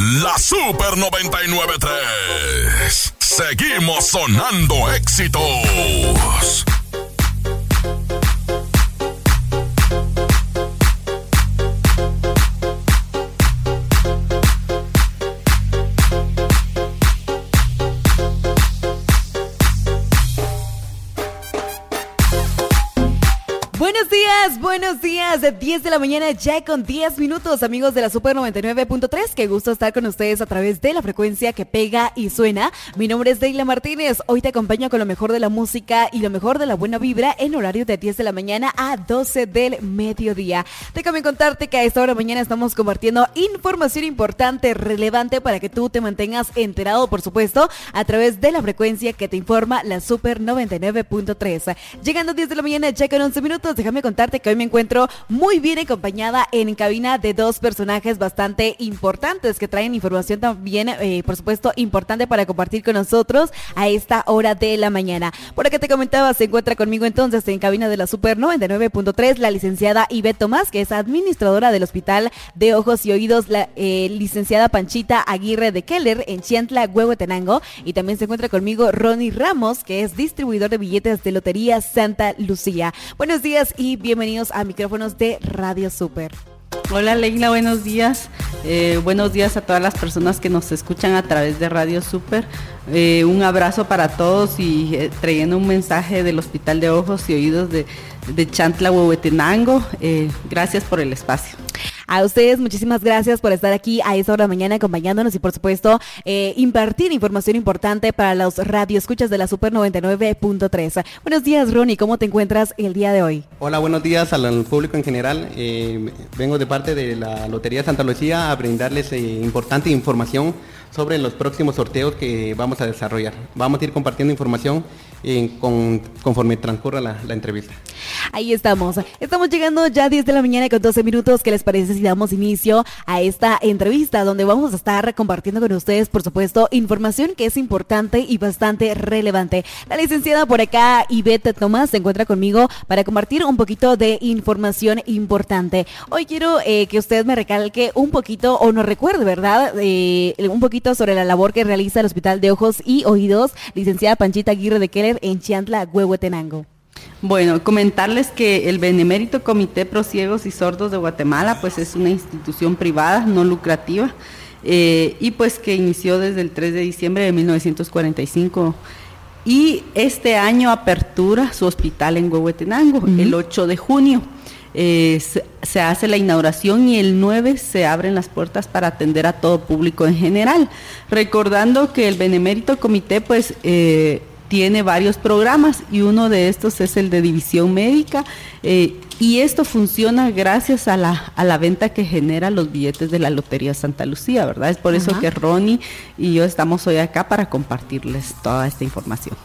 La Super 993. Seguimos sonando éxitos. Días. 10 de la mañana ya con 10 minutos, amigos de la Super 99.3. Qué gusto estar con ustedes a través de la frecuencia que pega y suena. Mi nombre es Deila Martínez. Hoy te acompaño con lo mejor de la música y lo mejor de la buena vibra en horario de 10 de la mañana a 12 del mediodía. Déjame contarte que a esta hora mañana estamos compartiendo información importante, relevante para que tú te mantengas enterado, por supuesto, a través de la frecuencia que te informa la Super 99.3. Llegando a 10 de la mañana ya con 11 minutos déjame contarte que hoy me encuentro muy bien acompañada en cabina de dos personajes bastante importantes que traen información también, eh, por supuesto, importante para compartir con nosotros a esta hora de la mañana. Por acá te comentaba, se encuentra conmigo entonces en cabina de la Super 99.3 la licenciada Ivette Tomás, que es administradora del Hospital de Ojos y Oídos, la eh, licenciada Panchita Aguirre de Keller en Chiantla, Huehuetenango. Y también se encuentra conmigo Ronnie Ramos, que es distribuidor de billetes de Lotería Santa Lucía. Buenos días y bienvenidos a micrófonos de Radio Super. Hola Leila, buenos días. Eh, buenos días a todas las personas que nos escuchan a través de Radio Super. Eh, un abrazo para todos y eh, trayendo un mensaje del Hospital de Ojos y Oídos de, de Chantla, Huehuetenango. gracias por el espacio. A ustedes, muchísimas gracias por estar aquí a esta hora de mañana acompañándonos y por supuesto eh, impartir información importante para los radioescuchas de la Super 99.3. Buenos días, Ronnie, ¿cómo te encuentras el día de hoy? Hola, buenos días al público en general. Eh, vengo de parte de la Lotería Santa Lucía a brindarles eh, importante información sobre los próximos sorteos que vamos a desarrollar. Vamos a ir compartiendo información con, conforme transcurra la, entrevista. Ahí estamos. Estamos llegando ya a 10 de la mañana con 12 minutos. ¿Qué les parece si damos inicio a esta entrevista donde vamos a estar compartiendo con ustedes, por supuesto, información que es importante y bastante relevante? La licenciada por acá, Ivette Tomás, se encuentra conmigo para compartir un poquito de información importante. Hoy quiero eh, que usted me recalque un poquito o nos recuerde, ¿verdad? Eh, un poquito sobre la labor que realiza el Hospital de Ojos y Oídos, licenciada Panchita Aguirre de Keller en Chiantla, Huehuetenango. Bueno, comentarles que el Benemérito Comité Pro Ciegos y Sordos de Guatemala, pues es una institución privada, no lucrativa, eh, y pues que inició desde el 3 de diciembre de 1945 y este año apertura su hospital en Huehuetenango, el 8 de junio. Eh, se, hace la inauguración y el 9 se abren las puertas para atender a todo público en general. Recordando que el Benemérito Comité pues eh, tiene varios programas y uno de estos es el de división médica eh, y esto funciona gracias a la, a la venta que genera los billetes de la Lotería Santa Lucía, ¿verdad? Es por eso que Ronnie y yo estamos hoy acá para compartirles toda esta información.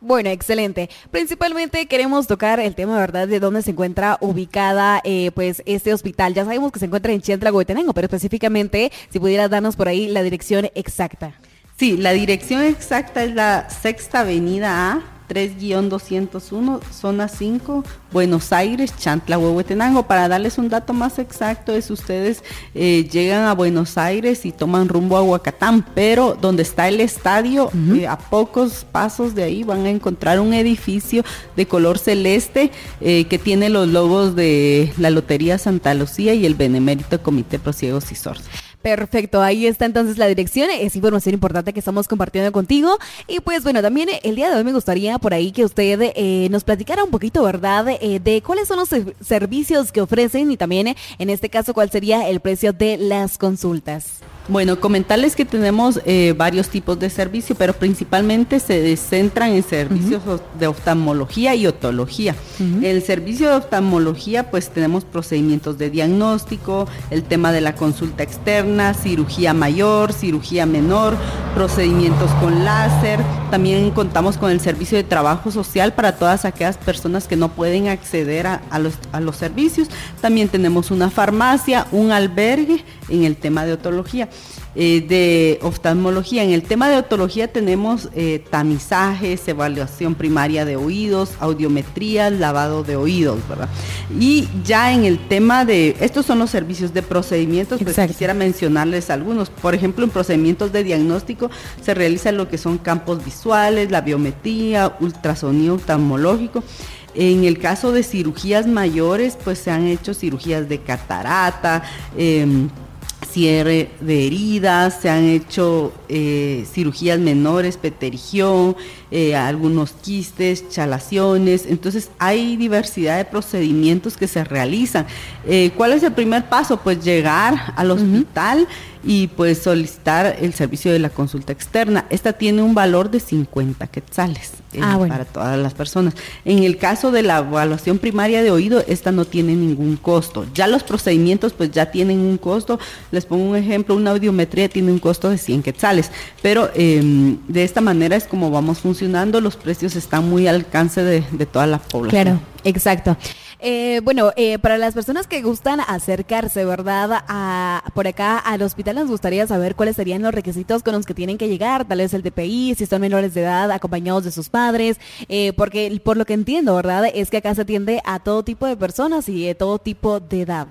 Bueno, excelente. Principalmente queremos tocar el tema, ¿verdad?, de dónde se encuentra ubicada, eh, pues, este hospital. Ya sabemos que se encuentra en Chiantla, Huetenango, pero específicamente, si pudieras darnos por ahí la dirección exacta. Sí, la dirección exacta es la Sexta Avenida A, 3-201, zona 5, Buenos Aires, Chantla, Huehuetenango. Para darles un dato más exacto, es ustedes eh, llegan a Buenos Aires y toman rumbo a Huacatán, pero donde está el estadio, eh, a pocos pasos de ahí van a encontrar un edificio de color celeste eh, que tiene los logos de la Lotería Santa Lucía y el Benemérito Comité Prosiegos y Sordos. Perfecto, ahí está entonces la dirección, es información importante que estamos compartiendo contigo. Y pues bueno, también el día de hoy me gustaría por ahí que usted eh, nos platicara un poquito, ¿verdad?, eh, de cuáles son los servicios que ofrecen y también en este caso cuál sería el precio de las consultas. Bueno, comentarles que tenemos eh, varios tipos de servicio, pero principalmente se centran en servicios de oftalmología y otología. El servicio de oftalmología, pues tenemos procedimientos de diagnóstico, el tema de la consulta externa, cirugía mayor, cirugía menor, procedimientos con láser. También contamos con el servicio de trabajo social para todas aquellas personas que no pueden acceder a, los, los servicios. También tenemos una farmacia, un albergue en el tema de otología. Eh, de oftalmología. En el tema de otología tenemos eh, tamizajes, evaluación primaria de oídos, audiometría, lavado de oídos, ¿verdad? Y ya en el tema de, estos son los servicios de procedimientos, pues quisiera mencionarles algunos. Por ejemplo, en procedimientos de diagnóstico se realiza lo que son campos visuales, la biometría, ultrasonido oftalmológico. En el caso de cirugías mayores, pues se han hecho cirugías de catarata, em, cierre de heridas, se han hecho eh, cirugías menores, peterigión, eh, algunos quistes, chalaciones. Entonces hay diversidad de procedimientos que se realizan. Eh, ¿Cuál es el primer paso? Pues llegar al hospital y pues solicitar el servicio de la consulta externa. Esta tiene un valor de 50 quetzales eh, ah, para todas las personas. En el caso de la evaluación primaria de oído, esta no tiene ningún costo. Ya los procedimientos pues ya tienen un costo. Les pongo un ejemplo, una audiometría tiene un costo de 100 quetzales, pero em, de esta manera es como vamos funcionando, los precios están muy al alcance de, toda la población. Claro, exacto. Eh, bueno, eh, para las personas que gustan acercarse, ¿verdad? Por acá al hospital nos gustaría saber cuáles serían los requisitos con los que tienen que llegar, tal vez el DPI, si son menores de edad, acompañados de sus padres, eh, porque por lo que entiendo, ¿verdad? Es que acá se atiende a todo tipo de personas y de todo tipo de edad.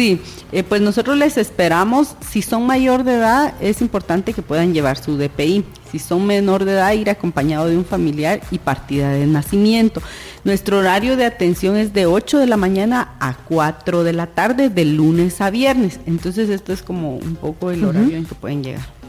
Sí, eh, pues nosotros les esperamos, si son mayor de edad, es importante que puedan llevar su DPI. Si son menor de edad, ir acompañado de un familiar y partida de nacimiento. Nuestro horario de atención es de 8 de la mañana a 4 de la tarde, de lunes a viernes. Entonces esto es como un poco el horario en que pueden llegar.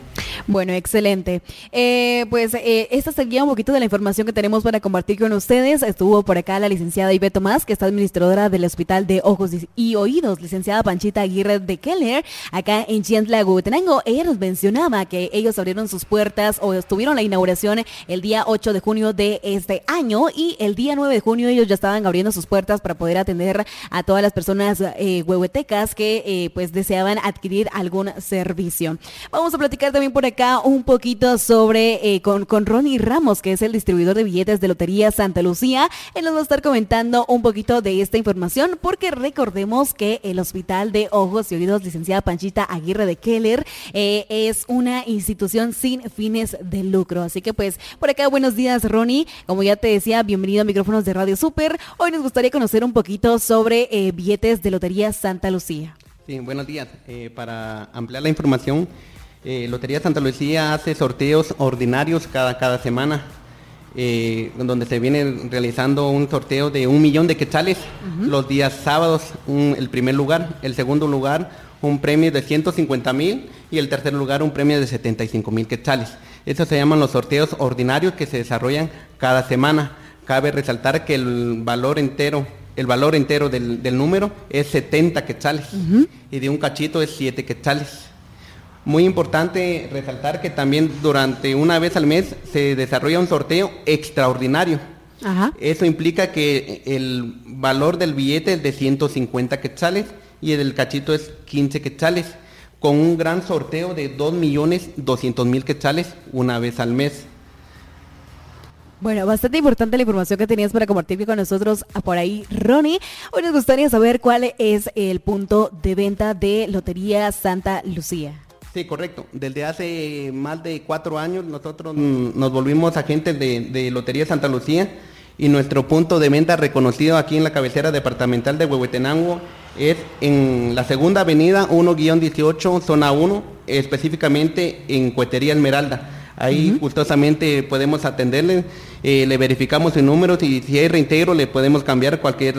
Bueno, excelente. Eh, pues eh, esta sería un poquito de la información que tenemos para compartir con ustedes. Estuvo por acá la licenciada Ibe Tomás, que está administradora del Hospital de Ojos y Oídos, licenciada Panchita Aguirre de Keller, acá en Chiantla, Huehuetenango. Ella nos mencionaba que ellos abrieron sus puertas o estuvieron la inauguración el día 8 de junio de este año y el día 9 de junio ellos ya estaban abriendo sus puertas para poder atender a todas las personas eh, huehuetecas que eh, pues deseaban adquirir algún servicio. Vamos a platicar también por un poquito sobre eh, con, con Ronnie Ramos, que es el distribuidor de billetes de Lotería Santa Lucía. Él nos va a estar comentando un poquito de esta información, porque recordemos que el Hospital de Ojos y Oídos, licenciada Panchita Aguirre de Keller, eh, es una institución sin fines de lucro. Así que pues, por acá, buenos días, Ronnie. Como ya te decía, bienvenido a micrófonos de Radio Super. Hoy nos gustaría conocer un poquito sobre eh, billetes de Lotería Santa Lucía. Sí, buenos días. para ampliar la información, eh, Lotería Santa Lucía hace sorteos ordinarios cada, cada semana, eh, donde se viene realizando un sorteo de un millón de quetzales los días sábados, el primer lugar, el segundo lugar un premio de 150 mil y el tercer lugar un premio de 75 mil quetzales. Estos se llaman los sorteos ordinarios que se desarrollan cada semana. Cabe resaltar que el valor entero el valor entero del, número es 70 quetzales y de un cachito es 7 quetzales. Muy importante resaltar que también durante una vez al mes se desarrolla un sorteo extraordinario. Eso implica que el valor del billete es de 150 quetzales y el del cachito es 15 quetzales, con un gran sorteo de 2.200.000 quetzales una vez al mes. Bueno, bastante importante la información que tenías para compartir con nosotros por ahí, Ronnie. Hoy nos gustaría saber cuál es el punto de venta de Lotería Santa Lucía. Sí, correcto. Desde hace más de cuatro años nosotros nos volvimos agentes de, Lotería Santa Lucía y nuestro punto de venta reconocido aquí en la cabecera departamental de Huehuetenango es en la segunda avenida 1-18, zona 1, específicamente en Cuetería Esmeralda. Ahí gustosamente podemos atenderle, eh, le verificamos el número, y si hay reintegro le podemos cambiar cualquier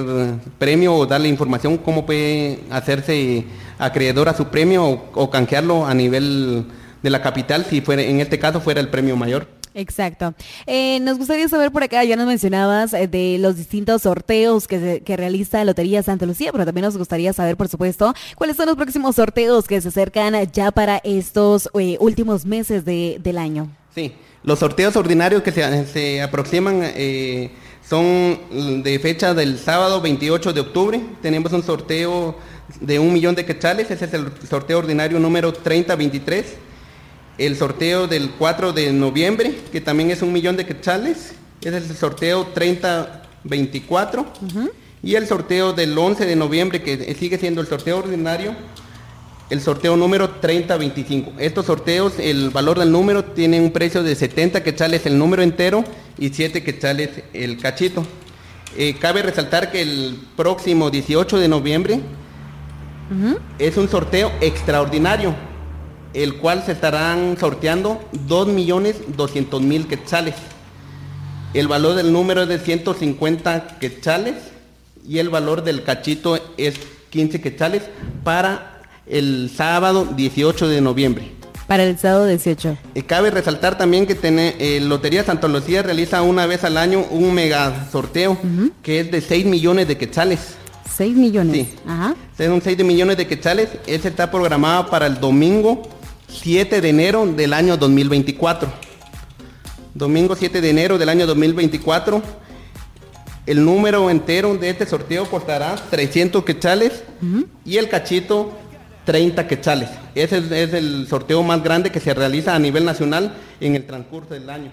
premio o darle información cómo puede hacerse acreedor a su premio o, canjearlo a nivel de la capital si fuera, en este caso fuera el premio mayor. Exacto. Eh, nos gustaría saber por acá, ya nos mencionabas eh, de los distintos sorteos que, que, realiza Lotería Santa Lucía, pero también nos gustaría saber, por supuesto, cuáles son los próximos sorteos que se acercan ya para estos eh, últimos meses de, del año. Sí, los sorteos ordinarios que se, se aproximan son de fecha del sábado 28 de octubre. Tenemos un sorteo de un millón de quetzales, ese es el sorteo ordinario número 3023. El sorteo del 4 de noviembre, que también es un millón de quetzales, ese es el sorteo 3024. Y el sorteo del 11 de noviembre, que sigue siendo el sorteo ordinario, el sorteo número 3025. Estos sorteos, el valor del número tiene un precio de 70 quetzales el número entero y 7 quetzales el cachito. Eh, cabe resaltar que el próximo 18 de noviembre es un sorteo extraordinario, el cual se estarán sorteando 2.200.000 quetzales. El valor del número es de 150 quetzales y el valor del cachito es 15 quetzales para el sábado 18 de noviembre. Para el sábado 18. Y cabe resaltar también que tiene, eh, Lotería Santa Lucía realiza una vez al año un mega sorteo que es de 6 millones de quetzales. 6 millones. Sí. Ajá. Son 6 millones de quetzales. Ese está programado para el domingo 7 de enero del año 2024. Domingo 7 de enero del año 2024. El número entero de este sorteo costará 300 quetzales y el cachito 30 quetzales. Ese es, el sorteo más grande que se realiza a nivel nacional en el transcurso del año.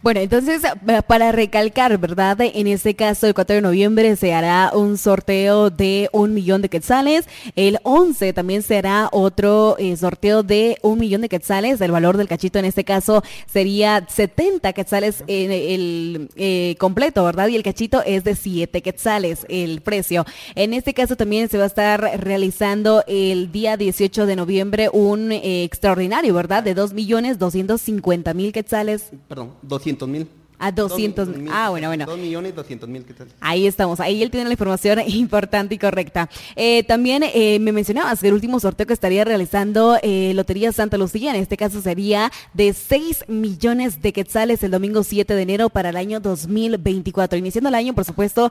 Bueno, entonces, eh, para recalcar, ¿verdad? En este caso, el 4 de noviembre se hará un sorteo de un millón de quetzales. El 11 también será otro eh, sorteo de un millón de quetzales. El valor del cachito en este caso sería 70 quetzales en el eh, completo, ¿verdad? Y el cachito es de 7 quetzales el precio. En este caso también se va a estar realizando el día 18 de noviembre un extraordinario, ¿verdad? De 2 millones 250 mil quetzales. Perdón, 200 mil. A 200 mil. Ah, bueno, bueno. 2 millones 200 mil, ¿qué tal? Ahí estamos, ahí él tiene la información importante y correcta. Eh, también eh, me mencionabas que el último sorteo que estaría realizando eh, Lotería Santa Lucía, en este caso sería de 6 millones de quetzales el domingo 7 de enero para el año 2024. Iniciando el año, por supuesto,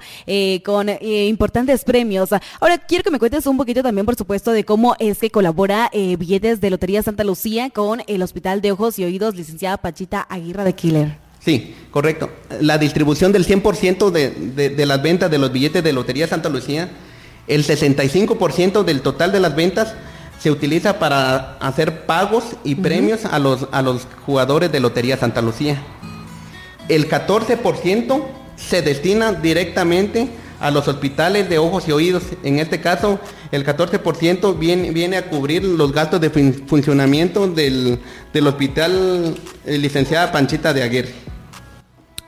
con importantes premios. Ahora, quiero que me cuentes un poquito también, por supuesto, de cómo es que colabora billetes de Lotería Santa Lucía con el Hospital de Ojos y Oídos, licenciada Pachita Aguirre de Killer. Sí, correcto. La distribución del 100% de, de, las ventas de los billetes de Lotería Santa Lucía, el 65% del total de las ventas se utiliza para hacer pagos y premios a los, a los jugadores de Lotería Santa Lucía. El 14% se destina directamente a los hospitales de ojos y oídos. En este caso, el 14% viene, viene a cubrir los gastos de funcionamiento del, del hospital eh, licenciada Panchita de Aguirre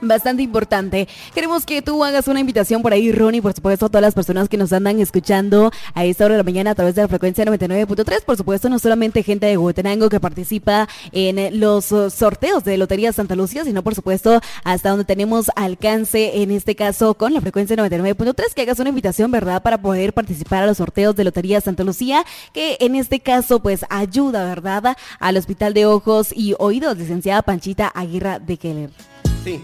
bastante importante. Queremos que tú hagas una invitación por ahí, Ronnie, por supuesto, a todas las personas que nos andan escuchando a esta hora de la mañana a través de la frecuencia 99.3. Por supuesto, no solamente gente de Huetenango que participa en los sorteos de Lotería Santa Lucía, sino por supuesto hasta donde tenemos alcance, en este caso con la frecuencia 99.3, que hagas una invitación, ¿verdad?, para poder participar a los sorteos de Lotería Santa Lucía, que en este caso, pues ayuda, ¿verdad?, al Hospital de Ojos y Oídos, licenciada Panchita Aguirre de Keller. Sí.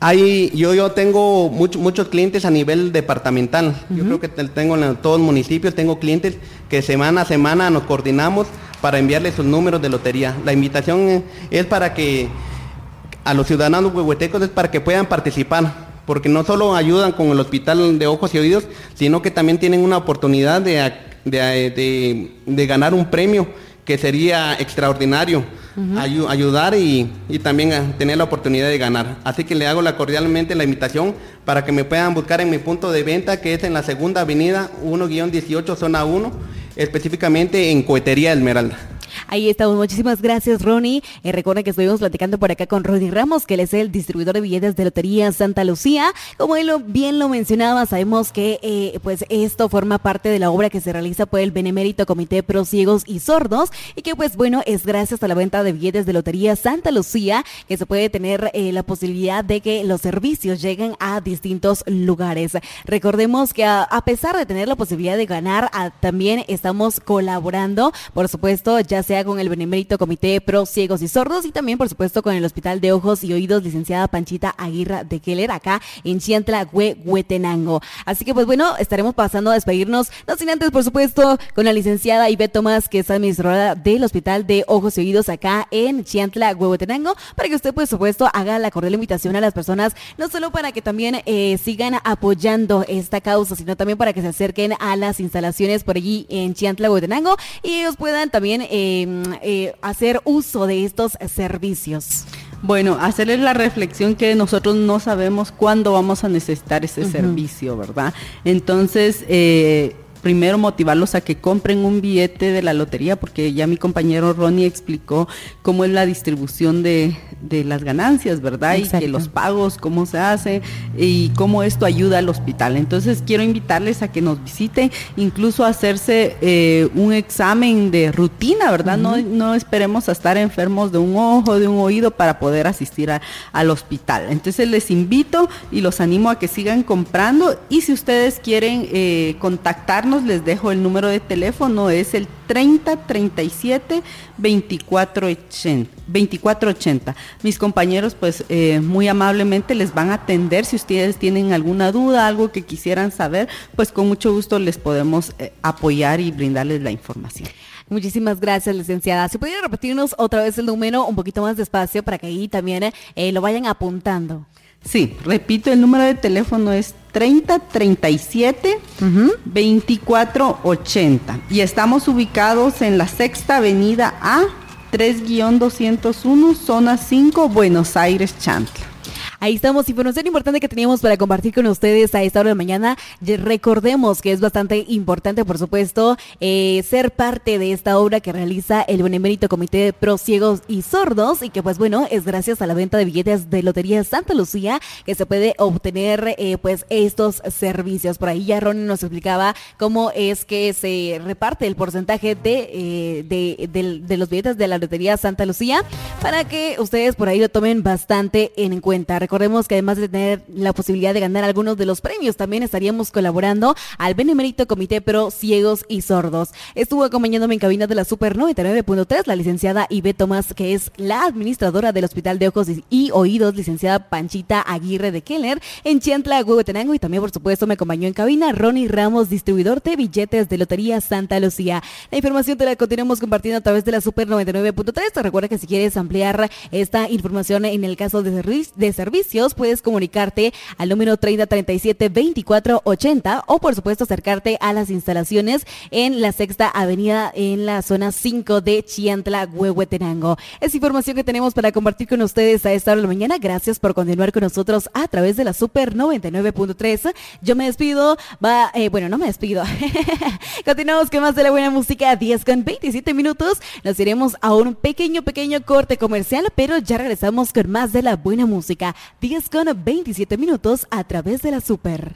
Hay, yo, yo tengo muchos clientes a nivel departamental. Yo creo que tengo en todos los municipios, tengo clientes que semana a semana nos coordinamos para enviarles sus números de lotería. La invitación es para que a los ciudadanos huehuetecos es para que puedan participar, porque no solo ayudan con el hospital de ojos y oídos, sino que también tienen una oportunidad de, de ganar un premio que sería extraordinario ayudar y, también tener la oportunidad de ganar. Así que le hago la cordialmente la invitación para que me puedan buscar en mi punto de venta que es en la segunda avenida 1-18 zona 1, específicamente en Cohetería Esmeralda. Ahí estamos. Muchísimas gracias, Ronnie. Eh, que estuvimos platicando por acá con Ronnie Ramos, que él es el distribuidor de billetes de Lotería Santa Lucía. Como él bien lo mencionaba, sabemos que eh, pues esto forma parte de la obra que se realiza por el Benemérito Comité Pro Ciegos y Sordos y que pues bueno, es gracias a la venta de billetes de Lotería Santa Lucía que se puede tener eh, la posibilidad de que los servicios lleguen a distintos lugares. Recordemos que a, pesar de tener la posibilidad de ganar, también estamos colaborando, por supuesto, ya sea con el Benemérito Comité Pro Ciegos y Sordos y también, por supuesto, con el Hospital de Ojos y Oídos, licenciada Panchita Aguirre de Keller, acá en Chiantla, Huehuetenango. Así que, pues bueno, estaremos pasando a despedirnos, no sin antes, por supuesto, con la licenciada Ivette Tomás, que es administradora del Hospital de Ojos y Oídos acá en Chiantla, Huehuetenango, para que usted, por supuesto, haga la cordial invitación a las personas, no solo para que también eh, sigan apoyando esta causa, sino también para que se acerquen a las instalaciones por allí en Chiantla, Huehuetenango y ellos puedan también eh, eh, hacer uso de estos servicios? Bueno, hacerles la reflexión que nosotros no sabemos cuándo vamos a necesitar ese servicio, ¿verdad? Entonces, eh, primero motivarlos a que compren un billete de la lotería, porque ya mi compañero Ronnie explicó cómo es la distribución de, de las ganancias, ¿verdad? Y que los pagos, cómo se hace y cómo esto ayuda al hospital. Entonces quiero invitarles a que nos visiten, incluso a hacerse eh, un examen de rutina, ¿verdad? no, no esperemos a estar enfermos de un ojo, de un oído para poder asistir al hospital. Entonces les invito y los animo a que sigan comprando y si ustedes quieren eh, contactarnos, les dejo el número de teléfono, es el 30 37 24 80. Mis compañeros pues eh, muy amablemente les van a atender si ustedes tienen alguna duda, algo que quisieran saber, pues con mucho gusto les podemos eh, apoyar y brindarles la información. Muchísimas gracias, licenciada. Si pudiera repetirnos otra vez el número un poquito más despacio para que ahí también eh, lo vayan apuntando. Sí, repito, el número de teléfono es 3037 2480 y estamos ubicados en la sexta avenida A 3-201, zona 5, Buenos Aires, Chantla. Ahí estamos, información importante que teníamos para compartir con ustedes a esta hora de mañana. Recordemos que es bastante importante, por supuesto, eh, ser parte de esta obra que realiza el Benemérito Comité de Pro Ciegos y Sordos y que pues bueno, es gracias a la venta de billetes de Lotería Santa Lucía que se puede obtener eh, pues estos servicios. Por ahí ya Ron nos explicaba cómo es que se reparte el porcentaje de, eh, de, de los billetes de la Lotería Santa Lucía para que ustedes por ahí lo tomen bastante en cuenta. Recordemos que además de tener la posibilidad de ganar algunos de los premios, también estaríamos colaborando al Benemérito Comité Pro Ciegos y Sordos. Estuvo acompañándome en cabina de la Super 99.3 la licenciada Ibe Tomás, que es la administradora del Hospital de Ojos y Oídos, licenciada Panchita Aguirre de Keller, en Chiantla, Huehuetenango, y también, por supuesto, me acompañó en cabina Ronnie Ramos, distribuidor de billetes de Lotería Santa Lucía. La información te la continuamos compartiendo a través de la Super 99.3. Recuerda que si quieres ampliar esta información en el caso de servicio, puedes comunicarte al número 3037 2480 o por supuesto acercarte a las instalaciones en la sexta avenida en la zona 5 de Chiantla, Huehuetenango. Es información que tenemos para compartir con ustedes a esta hora de la mañana. Gracias por continuar con nosotros a través de la Super 99.3. Yo me despido, va, eh, bueno, no me despido. Continuamos con más de la buena música, 10 con 27 minutos. Nos iremos a un pequeño, pequeño corte comercial, pero ya regresamos con más de la buena música. 10 con 27 minutos a través de la Super.